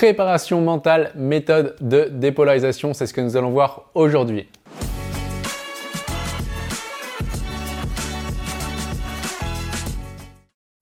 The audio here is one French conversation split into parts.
Préparation mentale, méthode de dépolarisation, c'est ce que nous allons voir aujourd'hui.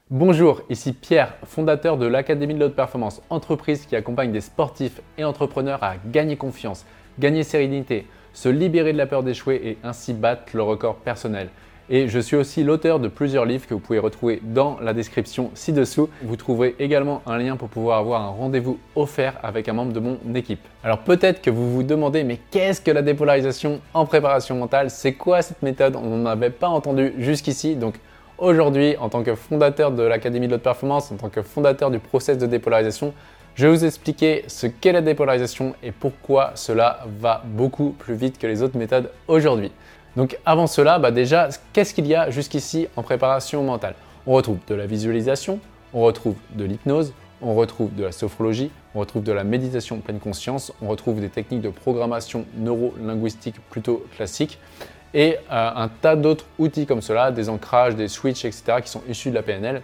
Bonjour, ici Pierre, fondateur de l'Académie de l'Haute Performance, entreprise qui accompagne des sportifs et entrepreneurs à gagner confiance, gagner sérénité, se libérer de la peur d'échouer et ainsi battre le record personnel. Et je suis aussi l'auteur de plusieurs livres que vous pouvez retrouver dans la description ci-dessous. Vous trouverez également un lien pour pouvoir avoir un rendez-vous offert avec un membre de mon équipe. Alors peut-être que vous vous demandez, mais qu'est-ce que la dépolarisation en préparation mentale? C'est quoi cette méthode? On n'en avait pas entendu jusqu'ici. Donc aujourd'hui, en tant que fondateur de l'Académie de l'Haute Performance, en tant que fondateur du process de dépolarisation, je vais vous expliquer ce qu'est la dépolarisation et pourquoi cela va beaucoup plus vite que les autres méthodes aujourd'hui. Donc avant cela, bah déjà, qu'est-ce qu'il y a jusqu'ici en préparation mentale? On retrouve de la visualisation, on retrouve de l'hypnose, on retrouve de la sophrologie, on retrouve de la méditation pleine conscience, on retrouve des techniques de programmation neuro-linguistique plutôt classiques et euh, un tas d'autres outils comme cela, des ancrages, des switches, etc., qui sont issus de la PNL,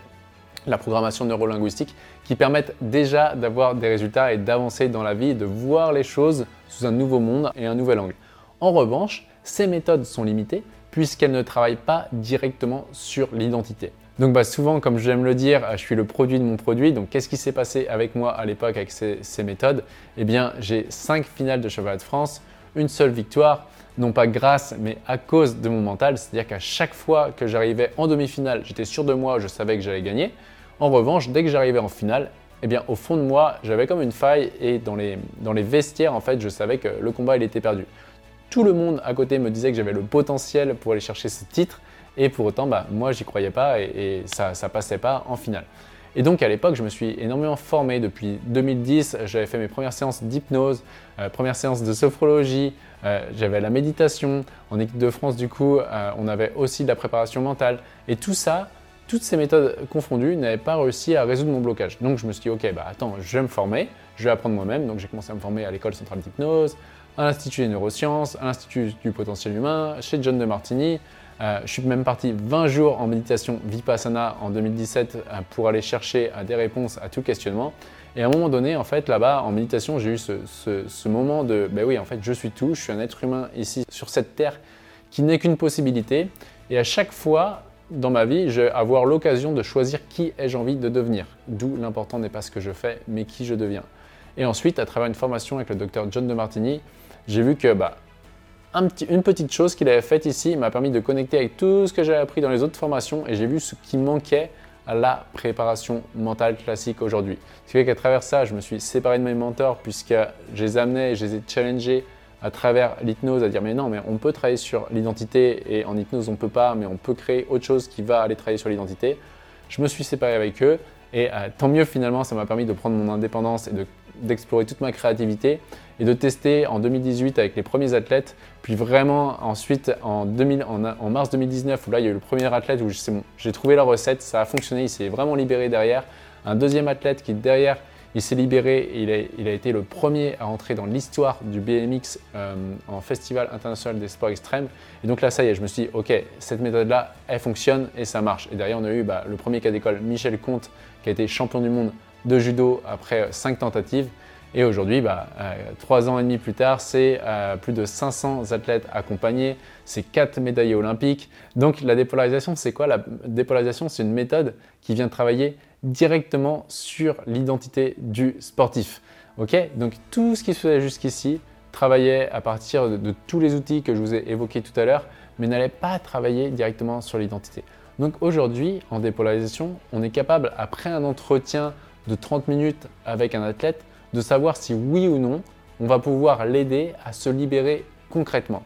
la programmation neuro-linguistique, qui permettent déjà d'avoir des résultats et d'avancer dans la vie, de voir les choses sous un nouveau monde et un nouvel angle. En revanche, ces méthodes sont limitées puisqu'elles ne travaillent pas directement sur l'identité. Donc bah, souvent, comme j'aime le dire, je suis le produit de mon produit. Donc qu'est-ce qui s'est passé avec moi à l'époque avec ces, méthodes? Eh bien, j'ai 5 finales de cheval de France, une seule victoire, non pas grâce, mais à cause de mon mental. C'est-à-dire qu'à chaque fois que j'arrivais en demi-finale, j'étais sûr de moi, je savais que j'allais gagner. En revanche, dès que j'arrivais en finale, eh bien, au fond de moi, j'avais comme une faille et dans les, dans les vestiaires, en fait, je savais que le combat, il était perdu tout le monde à côté me disait que j'avais le potentiel pour aller chercher ce titre. Et pour autant, bah, moi, j'y croyais pas et, ça passait pas en finale. Et donc à l'époque, je me suis énormément formé. Depuis 2010, j'avais fait mes premières séances d'hypnose, euh, premières séances de sophrologie, euh, j'avais la méditation. En équipe de France, du coup, euh, on avait aussi de la préparation mentale. Et tout ça, toutes ces méthodes confondues, n'avaient pas réussi à résoudre mon blocage. Donc je me suis dit, ok, bah attends, je vais me former, je vais apprendre moi-même. Donc j'ai commencé à me former à l'école centrale d'hypnose, à l'Institut des neurosciences, à l'Institut du potentiel humain, chez John de Martini. Euh, je suis même parti 20 jours en méditation Vipassana en 2017 euh, pour aller chercher euh, des réponses à tout questionnement. Et à un moment donné, en fait, là-bas, en méditation, j'ai eu ce, moment de, ben oui, en fait, je suis tout, je suis un être humain ici sur cette terre qui n'est qu'une possibilité. Et à chaque fois dans ma vie, je vais avoir l'occasion de choisir qui ai-je envie de devenir. D'où l'important n'est pas ce que je fais, mais qui je deviens. Et ensuite, à travers une formation avec le docteur John de Martini, j'ai vu que bah, une petite chose qu'il avait faite ici m'a permis de connecter avec tout ce que j'avais appris dans les autres formations et j'ai vu ce qui manquait à la préparation mentale classique aujourd'hui. Ce qui fait qu'à travers ça, je me suis séparé de mes mentors puisque je les amenais et je les ai challengés à travers l'hypnose à dire mais non, mais on peut travailler sur l'identité et en hypnose on peut pas, mais on peut créer autre chose qui va aller travailler sur l'identité. Je me suis séparé avec eux et euh, tant mieux finalement, ça m'a permis de prendre mon indépendance et de d'explorer toute ma créativité et de tester en 2018 avec les premiers athlètes, puis vraiment ensuite en, 2000, en, mars 2019 où là il y a eu le premier athlète où j'ai trouvé la recette, ça a fonctionné, il s'est vraiment libéré derrière. Un deuxième athlète qui derrière il s'est libéré et il a, il a, été le premier à entrer dans l'histoire du BMX euh, en Festival international des sports extrêmes. Et donc là, ça y est, je me suis dit, ok, cette méthode-là, elle fonctionne et ça marche. Et derrière, on a eu bah, le premier cas d'école, Michel Comte, qui a été champion du monde de judo après cinq tentatives. Et aujourd'hui, bah, euh, ans et demi plus tard, c'est euh, plus de 500 athlètes accompagnés, c'est quatre médaillés olympiques. Donc la dépolarisation, c'est quoi? La dépolarisation, c'est une méthode qui vient travailler directement sur l'identité du sportif. Ok? Donc tout ce qui se faisait jusqu'ici travaillait à partir de, de tous les outils que je vous ai évoqués tout à l'heure, mais n'allait pas travailler directement sur l'identité. Donc aujourd'hui, en dépolarisation, on est capable, après un entretien de 30 minutes avec un athlète, de savoir si oui ou non, on va pouvoir l'aider à se libérer concrètement.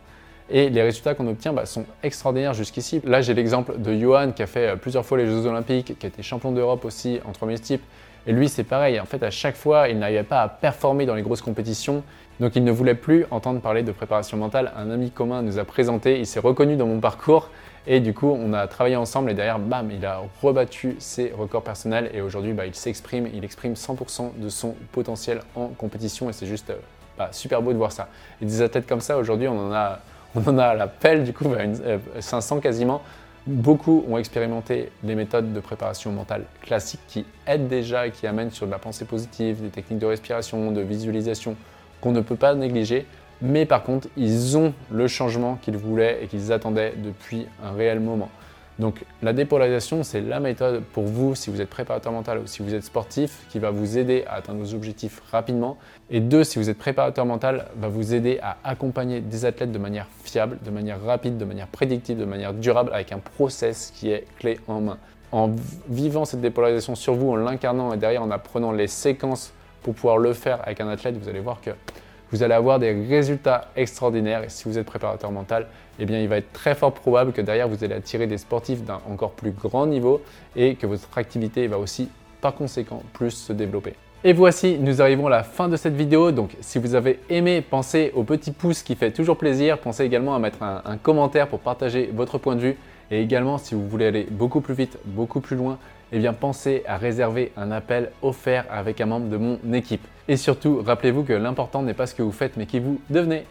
Et les résultats qu'on obtient bah, sont extraordinaires jusqu'ici. Là, j'ai l'exemple de Johan qui a fait euh, plusieurs fois les Jeux Olympiques, qui a été champion d'Europe aussi en 3000 types. Et lui, c'est pareil. En fait, à chaque fois, il n'arrivait pas à performer dans les grosses compétitions. Donc, il ne voulait plus entendre parler de préparation mentale. Un ami commun nous a présenté, il s'est reconnu dans mon parcours. Et du coup, on a travaillé ensemble et derrière, bam, il a rebattu ses records personnels. Et aujourd'hui, bah, il s'exprime, il exprime 100% de son potentiel en compétition. Et c'est juste euh, bah, super beau de voir ça. Et des athlètes comme ça, aujourd'hui, on en a on en a à la pelle, du coup, 500 bah, euh, quasiment. Beaucoup ont expérimenté les méthodes de préparation mentale classiques qui aident déjà et qui amènent sur de la pensée positive, des techniques de respiration, de visualisation qu'on ne peut pas négliger. Mais par contre, ils ont le changement qu'ils voulaient et qu'ils attendaient depuis un réel moment. Donc la dépolarisation, c'est la méthode pour vous si vous êtes préparateur mental ou si vous êtes sportif qui va vous aider à atteindre vos objectifs rapidement. Et deux, si vous êtes préparateur mental, va vous aider à accompagner des athlètes de manière fiable, de manière rapide, de manière prédictive, de manière durable avec un process qui est clé en main. En vivant cette dépolarisation sur vous, en l'incarnant et derrière en apprenant les séquences pour pouvoir le faire avec un athlète, vous allez voir que vous allez avoir des résultats extraordinaires. Et si vous êtes préparateur mental, eh bien, il va être très fort probable que derrière, vous allez attirer des sportifs d'un encore plus grand niveau et que votre activité va aussi, par conséquent, plus se développer. Et voici, nous arrivons à la fin de cette vidéo. Donc, si vous avez aimé, pensez au petit pouce qui fait toujours plaisir. Pensez également à mettre un, un commentaire pour partager votre point de vue. Et également, si vous voulez aller beaucoup plus vite, beaucoup plus loin, eh bien pensez à réserver un appel offert avec un membre de mon équipe. Et surtout, rappelez-vous que l'important n'est pas ce que vous faites, mais qui vous devenez.